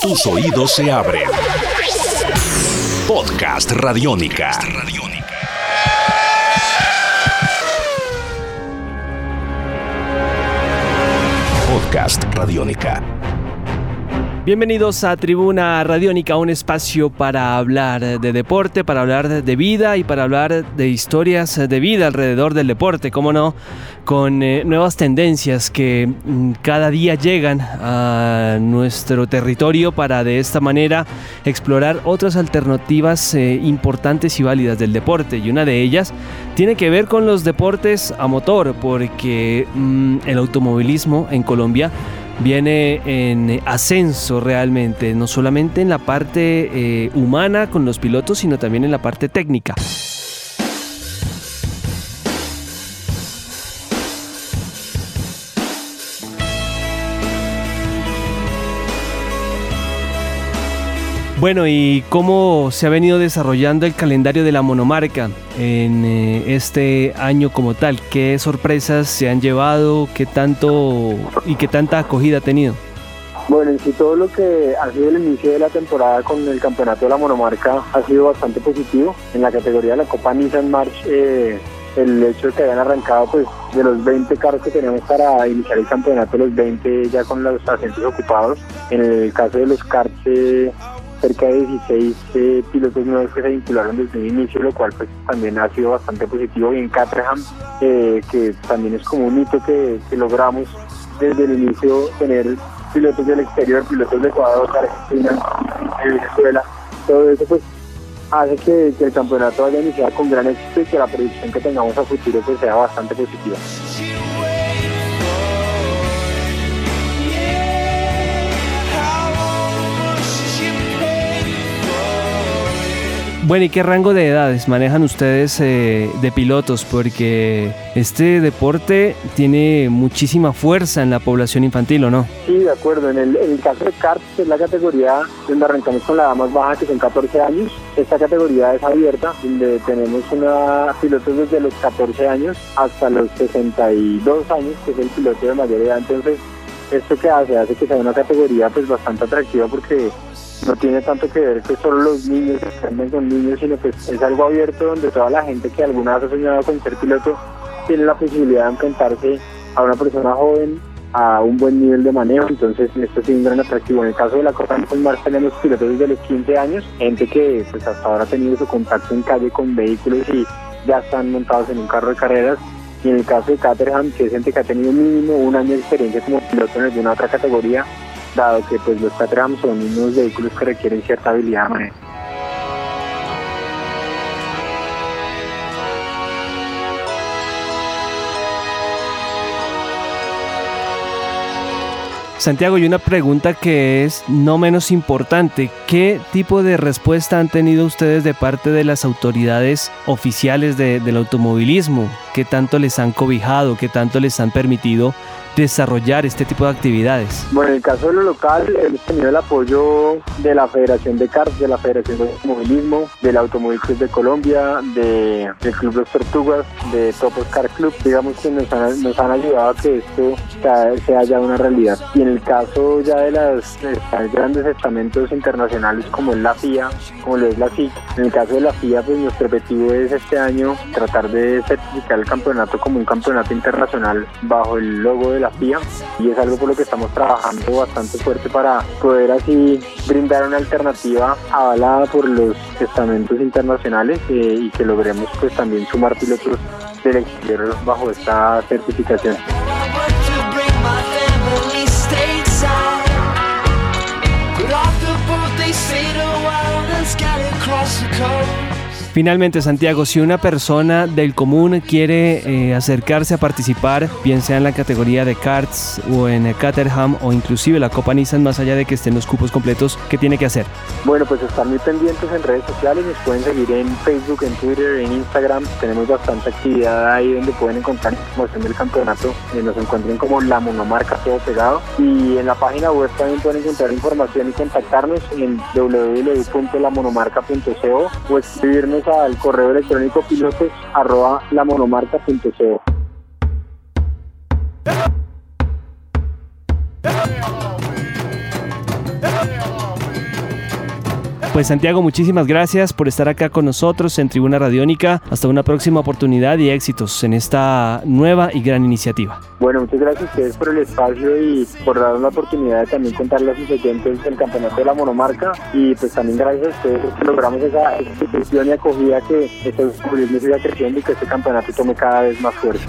Tus oídos se abren. Podcast Radiónica. Podcast Radiónica. Bienvenidos a Tribuna Radiónica, un espacio para hablar de deporte, para hablar de vida y para hablar de historias de vida alrededor del deporte, cómo no, con eh, nuevas tendencias que mm, cada día llegan a nuestro territorio para de esta manera explorar otras alternativas eh, importantes y válidas del deporte. Y una de ellas tiene que ver con los deportes a motor, porque mm, el automovilismo en Colombia viene en ascenso realmente, no solamente en la parte eh, humana con los pilotos, sino también en la parte técnica. Bueno, ¿y cómo se ha venido desarrollando el calendario de la monomarca en eh, este año como tal? ¿Qué sorpresas se han llevado? ¿Qué tanto y qué tanta acogida ha tenido? Bueno, en sí todo lo que ha sido el inicio de la temporada con el campeonato de la monomarca ha sido bastante positivo. En la categoría de la Copa Nissan March, eh, el hecho de que hayan arrancado pues de los 20 carros que tenemos para iniciar el campeonato, los 20 ya con los asientos ocupados. En el caso de los karts, eh, cerca de 16 eh, pilotos nuevos que se vincularon desde el inicio, lo cual pues también ha sido bastante positivo. Y en Caterham, eh, que también es como un hito que, logramos desde el inicio tener pilotos del exterior, pilotos de Ecuador, Argentina, Venezuela, todo eso pues hace que, el campeonato vaya a iniciar con gran éxito y que la predicción que tengamos a futuro pues sea bastante positiva. Bueno, ¿y qué rango de edades manejan ustedes eh, de pilotos? Porque este deporte tiene muchísima fuerza en la población infantil, ¿o no? Sí, de acuerdo. En el, caso de karts, es la categoría donde arrancamos con la edad más baja, que son 14 años. Esta categoría es abierta, donde tenemos una pilotos desde los 14 años hasta los 62 años, que es el piloto de mayor edad. Entonces, ¿esto qué hace? Hace que sea una categoría pues bastante atractiva porque no tiene tanto que ver que solo los niños estén con niños, sino que es algo abierto donde toda la gente que alguna vez ha soñado con ser piloto tiene la posibilidad de enfrentarse a una persona joven a un buen nivel de manejo, entonces esto es un gran atractivo. En el caso de la Copa Mars tenemos pilotos desde los 15 años, gente que pues hasta ahora ha tenido su contacto en calle con vehículos y ya están montados en un carro de carreras. Y en el caso de Caterham, que es gente que ha tenido mínimo un año de experiencia como piloto en alguna otra categoría, dado que pues los Caterham son unos vehículos que requieren cierta habilidad. Santiago, y una pregunta que es no menos importante. ¿Qué tipo de respuesta han tenido ustedes de parte de las autoridades oficiales del automovilismo? ¿Qué tanto les han cobijado? ¿Qué tanto les han permitido desarrollar este tipo de actividades? Bueno, en el caso de lo local, hemos tenido el apoyo de la Federación de CARS, de la Federación de Automovilismo, del Automóvil Club de Colombia, de, del Club Los Tortugas, de Topos Car Club, digamos que nos han, nos han ayudado a que esto sea, ya una realidad. Y en el caso ya de las, grandes estamentos internacionales como es la FIA, como lo es la FIC, en el caso de la FIA, pues nuestro objetivo es este año tratar de certificar el campeonato como un campeonato internacional bajo el logo de la FIA y es algo por lo que estamos trabajando bastante fuerte para poder así brindar una alternativa avalada por los estamentos internacionales eh, y que logremos pues también sumar pilotos del exterior bajo esta certificación. Finalmente, Santiago, si una persona del común quiere eh, acercarse a participar, bien sea en la categoría de karts o en Caterham o inclusive la Copa Nissan, más allá de que estén los cupos completos, ¿qué tiene que hacer? Bueno, pues estar muy pendientes en redes sociales, nos pueden seguir en Facebook, en Twitter, en Instagram, tenemos bastante actividad ahí donde pueden encontrar información del campeonato, eh, nos encuentren como la monomarca todo pegado y en la página web también pueden encontrar información y contactarnos en www.lamonomarca.co o escribirnos al correo electrónico pilotos arroba lamonomarca.co. Pues Santiago, muchísimas gracias por estar acá con nosotros en Tribuna Radiónica. Hasta una próxima oportunidad y éxitos en esta nueva y gran iniciativa. Bueno, muchas gracias a ustedes por el espacio y por darnos la oportunidad de también contarle a sus oyentes del campeonato de la monomarca y pues también gracias a ustedes que logramos esa institución y acogida que este automovilismo siga creciendo y que este campeonato tome cada vez más fuerza.